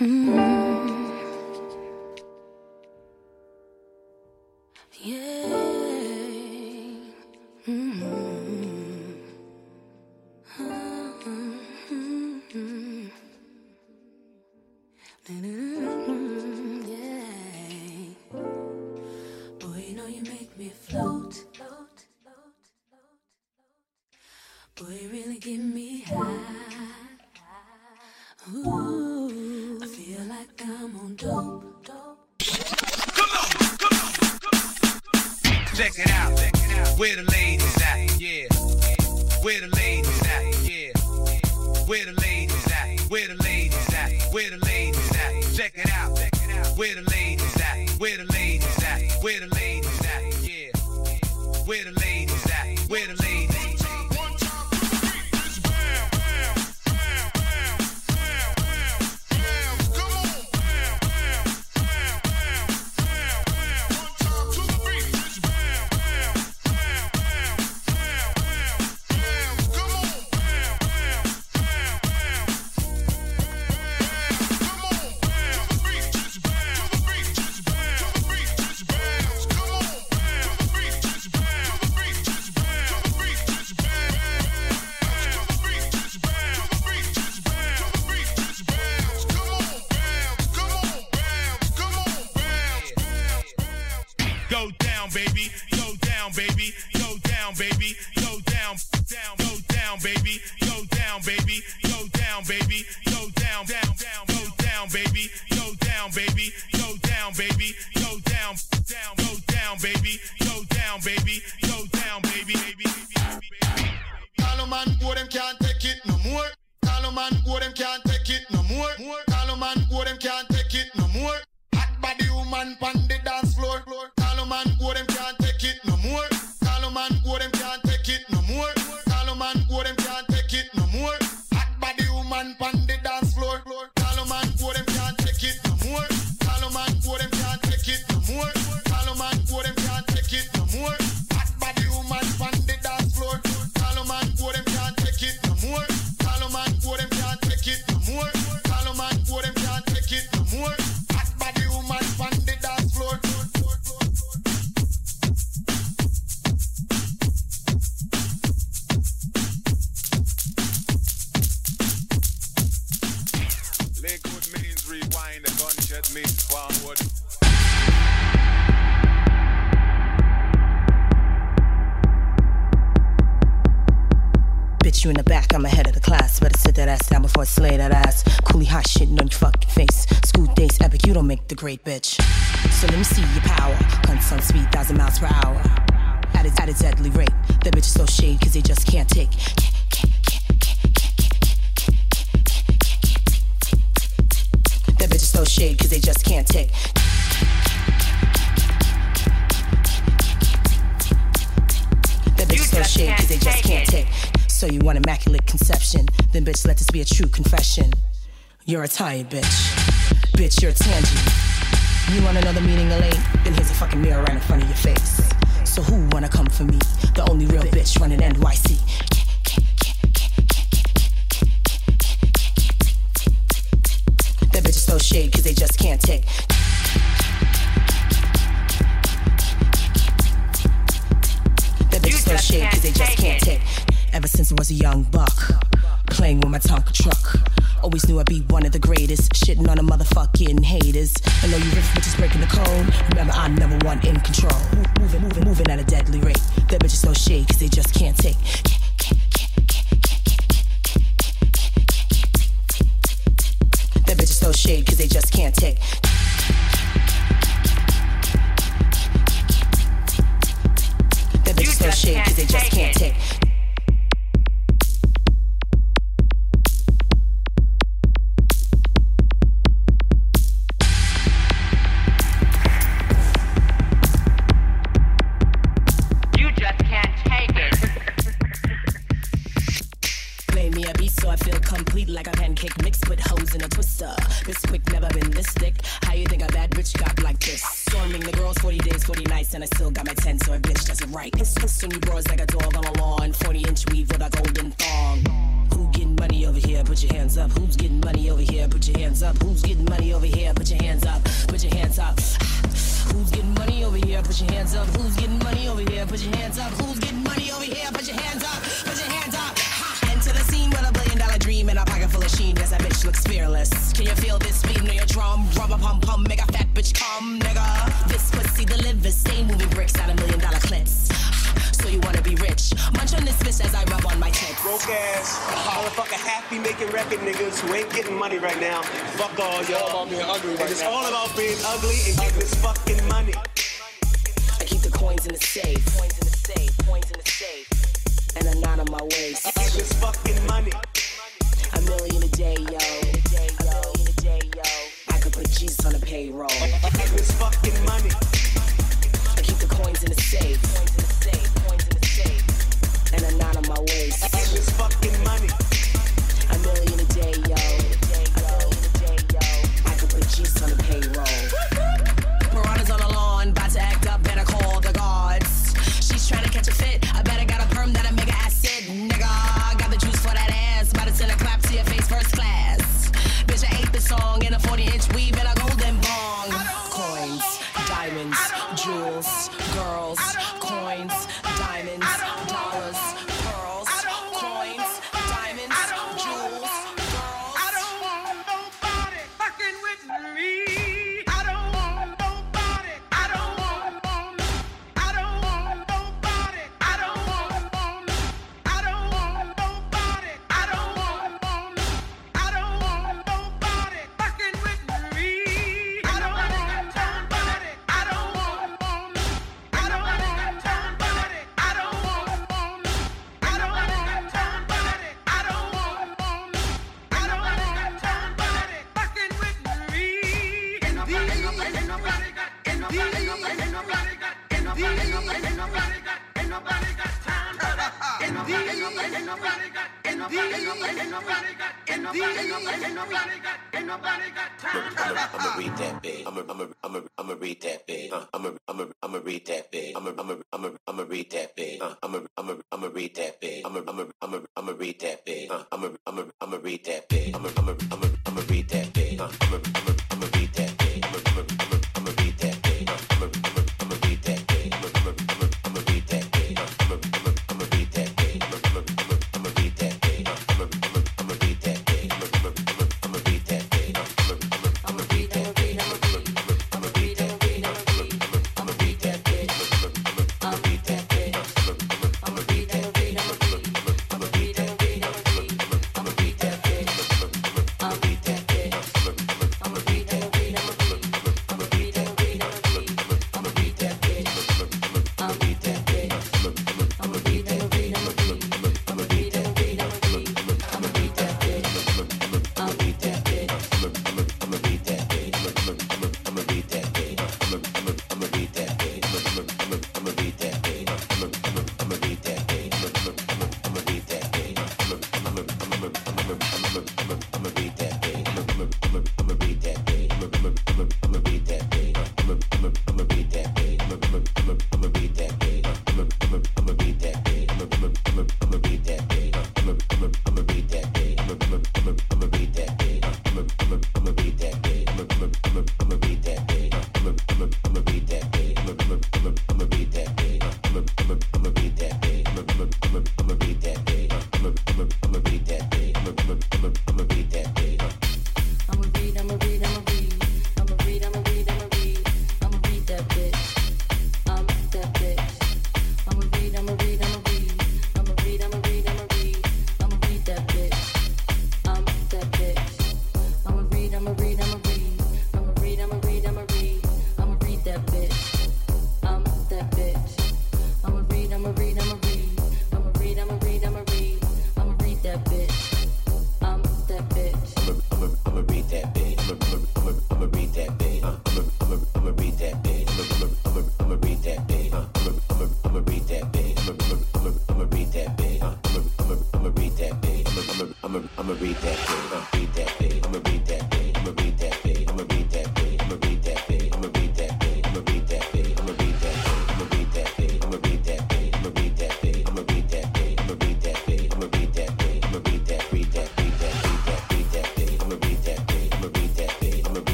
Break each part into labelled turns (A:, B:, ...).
A: Mm-hmm.
B: Where the ladies at? Where the
C: go down, baby, go down, baby, go down, baby, go down, down, go down, baby, go down, baby, go down, baby, go down, down, down, go down, baby, go down, baby, go down, baby, go down, down, go down, baby, go down, baby, go down, baby, baby,
D: man, boy, them can't take it no more. Call man, boy, them can't take it no more. Call man, boy, them can't take it no more. Hot body woman, pan the dance floor great
E: me see your power. On speed, thousand miles per hour. At a, at a deadly rate. That bitch is so shade, cause they just can't take. That bitch is so shade, cause they just can't take. That bitch is so shade, cause they just can't take. So you want immaculate conception? Then bitch, let this be a true confession. You're a tired bitch. Bitch, you're a tangent. You want another meaning of late? Then here's a fucking mirror right in front of your face. So who wanna come for me? The only real bitch running NYC. That bitch is so shade cause they just can't take. That bitch is so shade cause they just can't take. Ever since I was a young buck, playing with my Tonka truck. Always knew I'd be one of the greatest. Shitting on the motherfucking haters. I know you rich bitches breaking the code. Remember, I'm number one in control. Moving, moving, moving at a deadly rate. That bitches so shade, cause they just can't take. That bitches so shade, cause they just can't take. That bitches so shade, cause they just can't take. complete like a pancake mixed with hoes in a twister. This quick, never been this thick. How you think a bad bitch got like this? Storming the girls 40 days, 40 nights, and I still got my 10, so a bitch does it right. Instant you bras like a dog on a lawn. 40 inch weave with a golden thong. Who getting money over here? Put your hands up. Who's getting money over here? Put your hands up. Who's getting money over here? Put your hands up. Put your hands up. Who's getting money over here? Put your hands up. Who's getting money over here? Put your hands up. Who's getting money over here? Put your hands up. Put your hands up. bitch looks fearless. Can you feel this beat in your drum? Rubber pump pump, make a fat bitch come, nigga. This pussy delivers, Same movie bricks out a million dollar clips. So you wanna be rich? Munch on this bitch as I rub on my tits. Broke
F: ass, motherfucker, happy making record niggas who ain't getting money right now. Fuck all y'all. It's all about being ugly. Right it's now. all about being ugly and getting this fucking money.
E: I keep the coins in the safe. Coins in the safe. Coins in the safe. And I'm not on my waist. This
F: fucking money.
E: A million a day, yo. I could put Jesus on the payroll. I keep the coins in the safe. And I'm not on my way.
F: Fucking money.
E: A million a day, yo. I could put Jesus on the payroll.
A: I'ma read that bit. I'ma, I'ma, I'ma, I'ma read that bit. I'ma, I'ma, I'ma read that bit. I'ma, I'ma, I'ma, I'ma read that bit. I'ma, I'ma, I'ma read that bit. I'ma, I'ma, I'ma, read that bit. I'm a I'm a I'm a read that bit. I'ma, I'ma, I'ma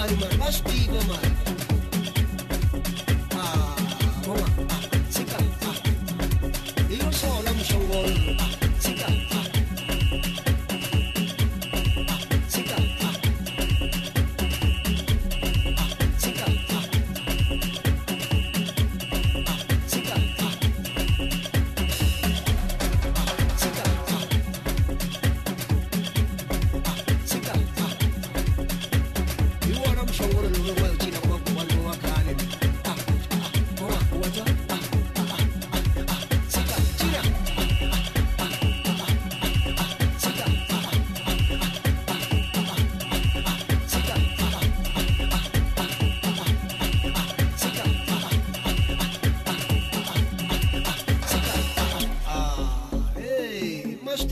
G: money, money, must be the.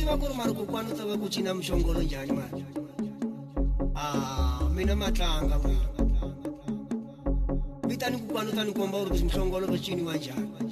G: muchiva kuri mariko kwanu tava kuchina mushongolo njani manje a ah, mina matlanga vita vitani kukwanu tanikomba uri kuti mushongolo vachiniwa njani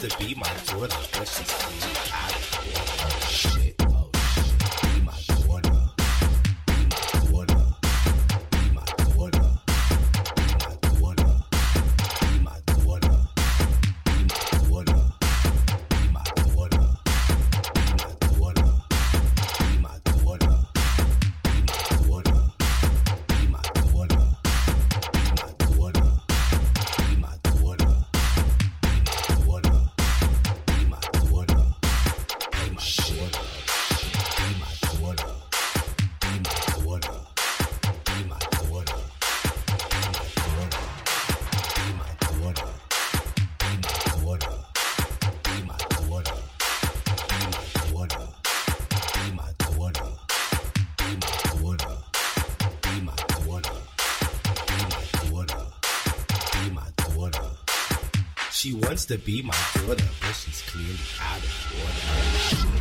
H: to be my daughter, but she's wants to be my daughter, but she's clearly out of order.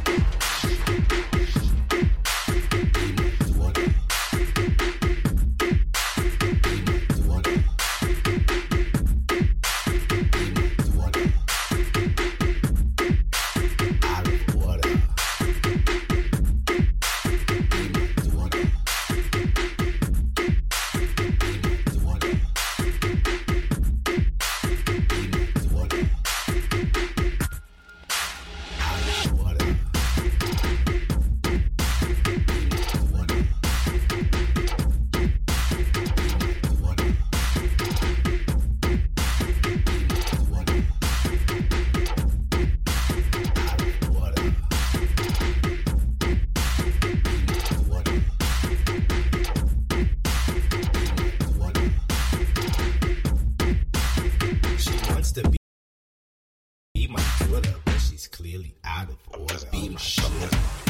H: really out of order. Beam shit.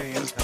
B: same.